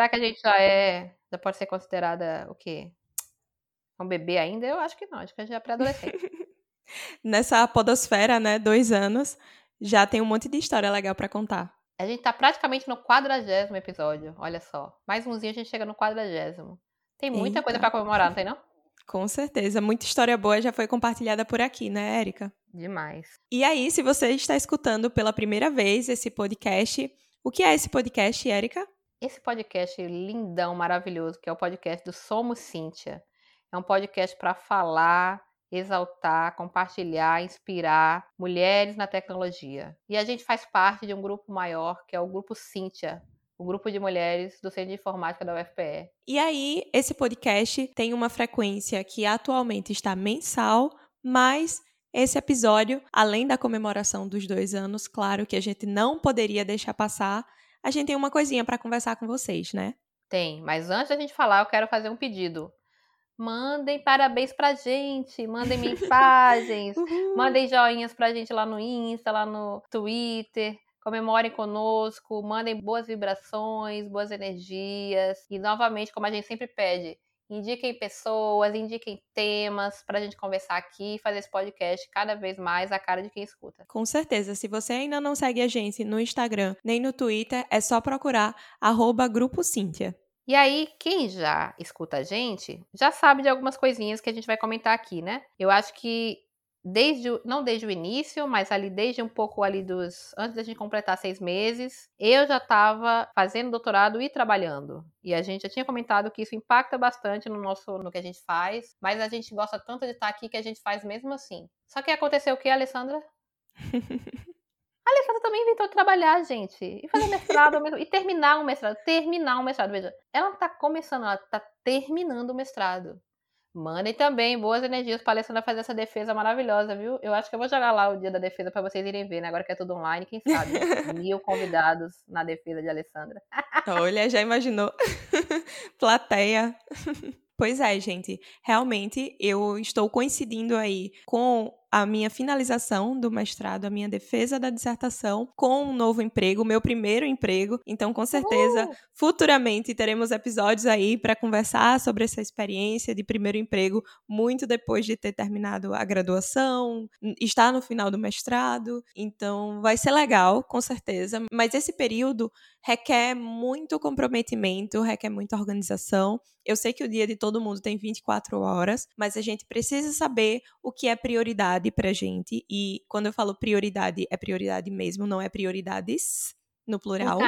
Será que a gente já é. Já pode ser considerada o quê? Um bebê ainda? Eu acho que não, acho que a gente é pré-adolescente. Nessa podosfera, né, dois anos, já tem um monte de história legal pra contar. A gente tá praticamente no quadragésimo episódio, olha só. Mais umzinho a gente chega no quadragésimo. Tem muita Eita. coisa pra comemorar, não tem não? Com certeza, muita história boa já foi compartilhada por aqui, né, Érica? Demais. E aí, se você está escutando pela primeira vez esse podcast, o que é esse podcast, Érica? Esse podcast lindão, maravilhoso, que é o podcast do Somos Cíntia. É um podcast para falar, exaltar, compartilhar, inspirar mulheres na tecnologia. E a gente faz parte de um grupo maior, que é o Grupo Cíntia, o grupo de mulheres do Centro de Informática da UFPE. E aí, esse podcast tem uma frequência que atualmente está mensal, mas esse episódio, além da comemoração dos dois anos, claro que a gente não poderia deixar passar, a gente tem uma coisinha para conversar com vocês, né? Tem, mas antes da gente falar, eu quero fazer um pedido. Mandem parabéns pra gente, mandem mensagens, Mandem joinhas pra gente lá no Insta, lá no Twitter. Comemorem conosco, mandem boas vibrações, boas energias. E novamente, como a gente sempre pede, indiquem pessoas, indiquem temas pra gente conversar aqui e fazer esse podcast cada vez mais a cara de quem escuta. Com certeza, se você ainda não segue a gente no Instagram nem no Twitter, é só procurar arroba Grupo Cíntia. E aí, quem já escuta a gente, já sabe de algumas coisinhas que a gente vai comentar aqui, né? Eu acho que desde o- não desde o início, mas ali desde um pouco ali dos antes da gente completar seis meses, eu já estava fazendo doutorado e trabalhando. E a gente já tinha comentado que isso impacta bastante no nosso no que a gente faz, mas a gente gosta tanto de estar aqui que a gente faz mesmo assim. Só que aconteceu o que, Alessandra? A Alessandra também inventou trabalhar, gente. E fazer mestrado e terminar o mestrado. Terminar o mestrado. Veja, ela não tá começando, ela tá terminando o mestrado. Mandem também boas energias pra Alessandra fazer essa defesa maravilhosa, viu? Eu acho que eu vou jogar lá o dia da defesa pra vocês irem ver, né? Agora que é tudo online, quem sabe? Mil convidados na defesa de Alessandra. Olha, já imaginou? Plateia. Pois é, gente. Realmente eu estou coincidindo aí com a minha finalização do mestrado, a minha defesa da dissertação, com um novo emprego, meu primeiro emprego. Então, com certeza, Uhul! futuramente teremos episódios aí para conversar sobre essa experiência de primeiro emprego, muito depois de ter terminado a graduação, estar no final do mestrado. Então, vai ser legal, com certeza. Mas esse período requer muito comprometimento, requer muita organização. Eu sei que o dia de todo mundo tem 24 horas, mas a gente precisa saber o que é prioridade pra gente. E quando eu falo prioridade, é prioridade mesmo, não é prioridades no plural.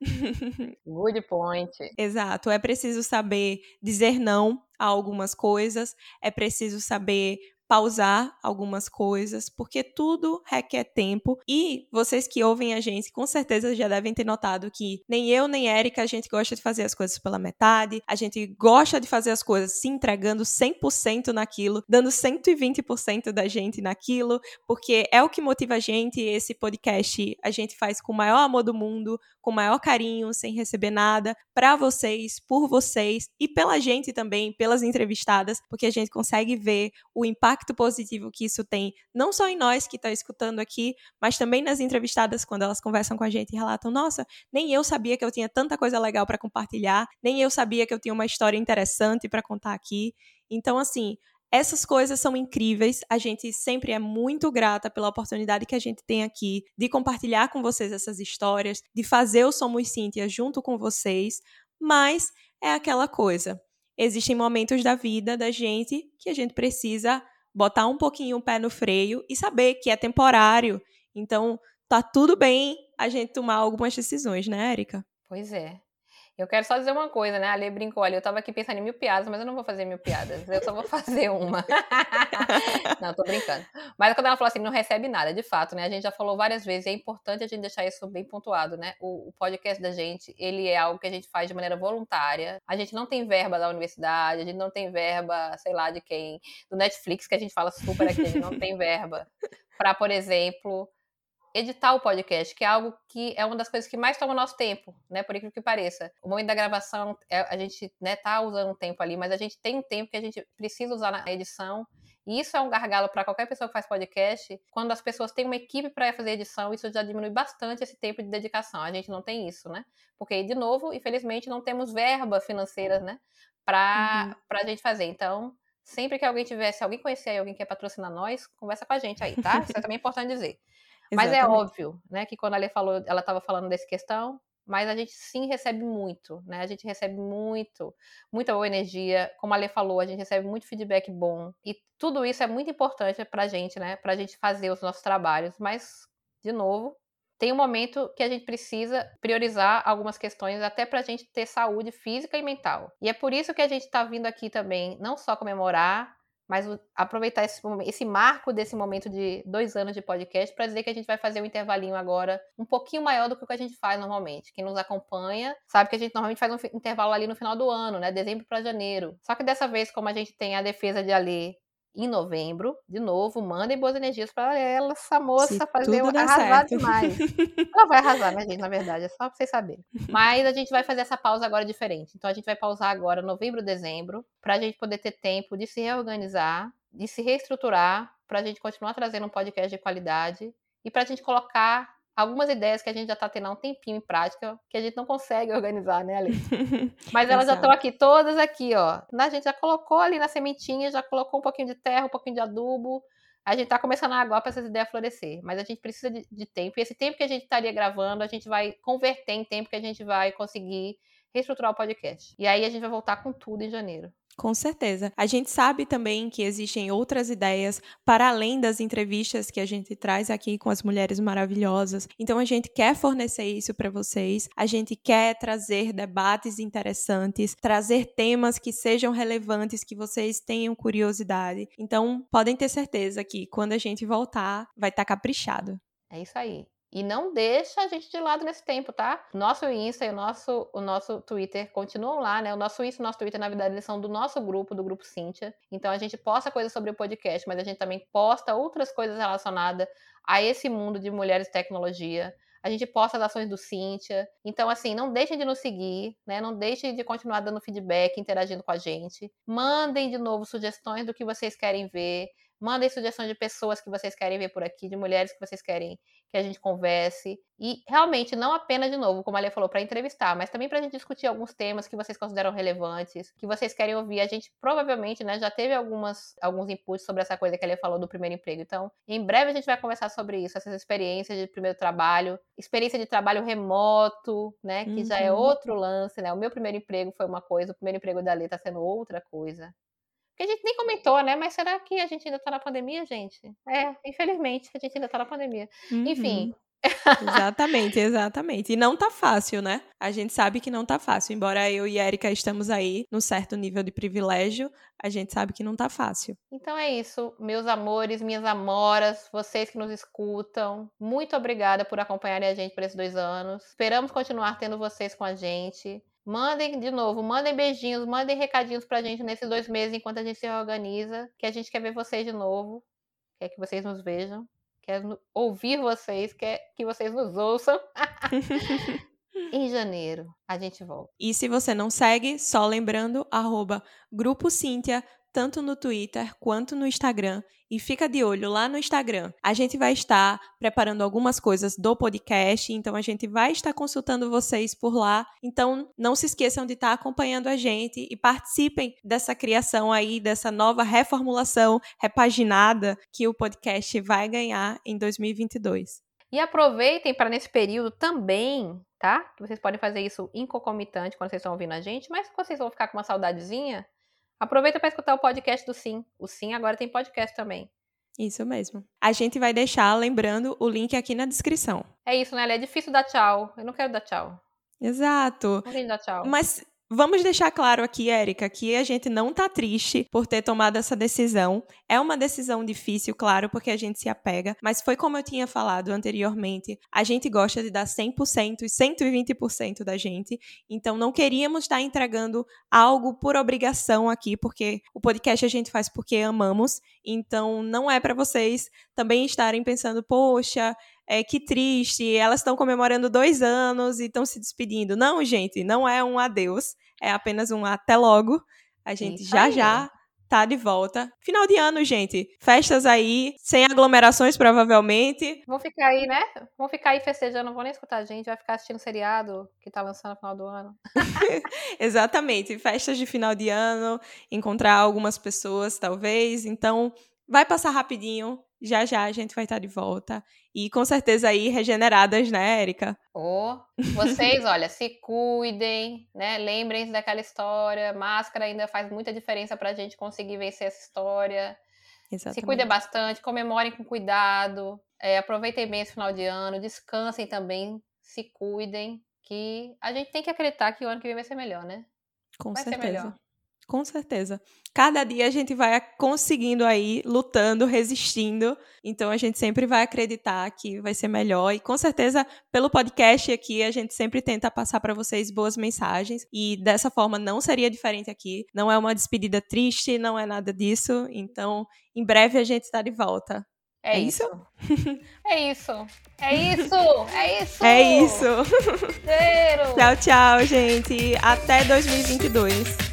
Good point. Exato, é preciso saber dizer não a algumas coisas, é preciso saber pausar algumas coisas, porque tudo requer tempo. E vocês que ouvem a gente, com certeza já devem ter notado que nem eu nem Érica a gente gosta de fazer as coisas pela metade, a gente gosta de fazer as coisas se entregando 100% naquilo, dando 120% da gente naquilo, porque é o que motiva a gente. Esse podcast a gente faz com o maior amor do mundo, com o maior carinho, sem receber nada, para vocês, por vocês e pela gente também, pelas entrevistadas, porque a gente consegue ver o impacto positivo que isso tem, não só em nós que está escutando aqui, mas também nas entrevistadas quando elas conversam com a gente e relatam: nossa, nem eu sabia que eu tinha tanta coisa legal para compartilhar, nem eu sabia que eu tinha uma história interessante para contar aqui. Então, assim, essas coisas são incríveis. A gente sempre é muito grata pela oportunidade que a gente tem aqui de compartilhar com vocês essas histórias, de fazer o Somos Cíntia junto com vocês. Mas é aquela coisa. Existem momentos da vida da gente que a gente precisa botar um pouquinho o pé no freio e saber que é temporário. Então, tá tudo bem a gente tomar algumas decisões, né, Érica? Pois é. Eu quero só dizer uma coisa, né? A Lê brincou ali. Eu tava aqui pensando em mil piadas, mas eu não vou fazer mil piadas. Eu só vou fazer uma. não, tô brincando. Mas quando ela falou assim, não recebe nada, de fato, né? A gente já falou várias vezes, é importante a gente deixar isso bem pontuado, né? O, o podcast da gente, ele é algo que a gente faz de maneira voluntária. A gente não tem verba da universidade, a gente não tem verba, sei lá, de quem, do Netflix, que a gente fala super aqui, a gente não tem verba para, por exemplo, editar o podcast, que é algo que é uma das coisas que mais toma nosso tempo, né? Por incrível que pareça. O momento da gravação, é, a gente né, tá usando um tempo ali, mas a gente tem um tempo que a gente precisa usar na edição. E isso é um gargalo para qualquer pessoa que faz podcast. Quando as pessoas têm uma equipe para fazer edição, isso já diminui bastante esse tempo de dedicação. A gente não tem isso, né? Porque, de novo, infelizmente, não temos verba financeira, né? Para uhum. a gente fazer. Então, sempre que alguém tiver, se alguém conhecer alguém que quer patrocinar nós, conversa com a gente aí, tá? Isso é também importante dizer. Mas é óbvio, né, que quando a Lê falou, ela estava falando dessa questão, mas a gente sim recebe muito, né? A gente recebe muito, muita boa energia. Como a Lê falou, a gente recebe muito feedback bom. E tudo isso é muito importante pra gente, né? Pra gente fazer os nossos trabalhos. Mas, de novo, tem um momento que a gente precisa priorizar algumas questões até para a gente ter saúde física e mental. E é por isso que a gente está vindo aqui também, não só comemorar mas aproveitar esse, esse marco desse momento de dois anos de podcast para dizer que a gente vai fazer um intervalinho agora um pouquinho maior do que o que a gente faz normalmente. Quem nos acompanha sabe que a gente normalmente faz um intervalo ali no final do ano, né? Dezembro para janeiro. Só que dessa vez, como a gente tem a defesa de Ali em novembro, de novo, mandem boas energias para ela, essa moça Se fazer arrasar certo. demais. ela vai arrasar, né, gente? Na verdade, é só para vocês saberem. Mas a gente vai fazer essa pausa agora diferente. Então a gente vai pausar agora novembro, dezembro, para a gente poder ter tempo de se reorganizar, de se reestruturar, para a gente continuar trazendo um podcast de qualidade e para a gente colocar algumas ideias que a gente já está tendo há um tempinho em prática, que a gente não consegue organizar, né, Ale? Mas elas já estão aqui, todas aqui, ó. A gente já colocou ali na sementinha, já colocou um pouquinho de terra, um pouquinho de adubo. A gente está começando a aguar para essas ideias florescer, mas a gente precisa de, de tempo. E esse tempo que a gente estaria gravando, a gente vai converter em tempo que a gente vai conseguir reestruturar o podcast. E aí a gente vai voltar com tudo em janeiro. Com certeza. A gente sabe também que existem outras ideias para além das entrevistas que a gente traz aqui com as mulheres maravilhosas. Então a gente quer fornecer isso para vocês. A gente quer trazer debates interessantes, trazer temas que sejam relevantes, que vocês tenham curiosidade. Então podem ter certeza que quando a gente voltar, vai estar tá caprichado. É isso aí. E não deixa a gente de lado nesse tempo, tá? Nosso Insta e o nosso, o nosso Twitter continuam lá, né? O nosso Insta e o nosso Twitter, na verdade, eles são do nosso grupo, do grupo Cíntia. Então a gente posta coisas sobre o podcast, mas a gente também posta outras coisas relacionadas a esse mundo de mulheres e tecnologia. A gente posta as ações do Cíntia. Então, assim, não deixem de nos seguir, né? Não deixem de continuar dando feedback, interagindo com a gente. Mandem de novo sugestões do que vocês querem ver. Mandem sugestões de pessoas que vocês querem ver por aqui, de mulheres que vocês querem que a gente converse. E realmente, não apenas, de novo, como a Lia falou, para entrevistar, mas também para a gente discutir alguns temas que vocês consideram relevantes, que vocês querem ouvir. A gente provavelmente né, já teve algumas, alguns inputs sobre essa coisa que a Lia falou do primeiro emprego. Então, em breve a gente vai conversar sobre isso, essas experiências de primeiro trabalho, experiência de trabalho remoto, né? Que uhum. já é uhum. outro lance, né? O meu primeiro emprego foi uma coisa, o primeiro emprego da Lia está sendo outra coisa. Que a gente nem comentou, né? Mas será que a gente ainda tá na pandemia, gente? É, infelizmente, a gente ainda tá na pandemia. Uhum. Enfim. exatamente, exatamente. E não tá fácil, né? A gente sabe que não tá fácil. Embora eu e Erika estamos aí num certo nível de privilégio, a gente sabe que não tá fácil. Então é isso, meus amores, minhas amoras, vocês que nos escutam. Muito obrigada por acompanharem a gente por esses dois anos. Esperamos continuar tendo vocês com a gente. Mandem, de novo, mandem beijinhos, mandem recadinhos pra gente nesses dois meses enquanto a gente se organiza, que a gente quer ver vocês de novo, quer que vocês nos vejam, quer ouvir vocês, quer que vocês nos ouçam. em janeiro a gente volta. E se você não segue, só lembrando, arroba Grupo Cíntia tanto no Twitter quanto no Instagram. E fica de olho lá no Instagram. A gente vai estar preparando algumas coisas do podcast, então a gente vai estar consultando vocês por lá. Então não se esqueçam de estar acompanhando a gente e participem dessa criação aí, dessa nova reformulação repaginada que o podcast vai ganhar em 2022. E aproveitem para nesse período também, tá? Vocês podem fazer isso em concomitante quando vocês estão ouvindo a gente, mas se vocês vão ficar com uma saudadezinha, Aproveita para escutar o podcast do Sim. O Sim agora tem podcast também. Isso mesmo. A gente vai deixar, lembrando, o link aqui na descrição. É isso, né? É difícil dar tchau. Eu não quero dar tchau. Exato. Não dar tchau. Mas Vamos deixar claro aqui, Érica, que a gente não tá triste por ter tomado essa decisão. É uma decisão difícil, claro, porque a gente se apega, mas foi como eu tinha falado anteriormente, a gente gosta de dar 100% e 120% da gente, então não queríamos estar entregando algo por obrigação aqui, porque o podcast a gente faz porque amamos, então não é para vocês também estarem pensando, poxa, é, que triste, elas estão comemorando dois anos e estão se despedindo. Não, gente, não é um adeus, é apenas um até logo. A gente Isso já aí. já tá de volta. Final de ano, gente. Festas aí, sem aglomerações, provavelmente. Vou ficar aí, né? Vou ficar aí festejando, não vou nem escutar a gente, vai ficar assistindo seriado que tá lançando no final do ano. Exatamente. Festas de final de ano, encontrar algumas pessoas, talvez. Então, vai passar rapidinho. Já já a gente vai estar de volta. E com certeza aí regeneradas, né, Érica? Ô, vocês, olha, se cuidem, né? Lembrem-se daquela história. Máscara ainda faz muita diferença pra gente conseguir vencer essa história. Exatamente. Se cuidem bastante, comemorem com cuidado, é, aproveitem bem esse final de ano, descansem também, se cuidem, que a gente tem que acreditar que o ano que vem vai ser melhor, né? Com Vai certeza. Com certeza. Cada dia a gente vai conseguindo aí, lutando, resistindo. Então a gente sempre vai acreditar que vai ser melhor. E com certeza, pelo podcast aqui, a gente sempre tenta passar para vocês boas mensagens. E dessa forma não seria diferente aqui. Não é uma despedida triste, não é nada disso. Então, em breve a gente está de volta. É, É isso. é isso. É isso. É isso. É isso. Cheiro. tchau, tchau, gente. Até 2022.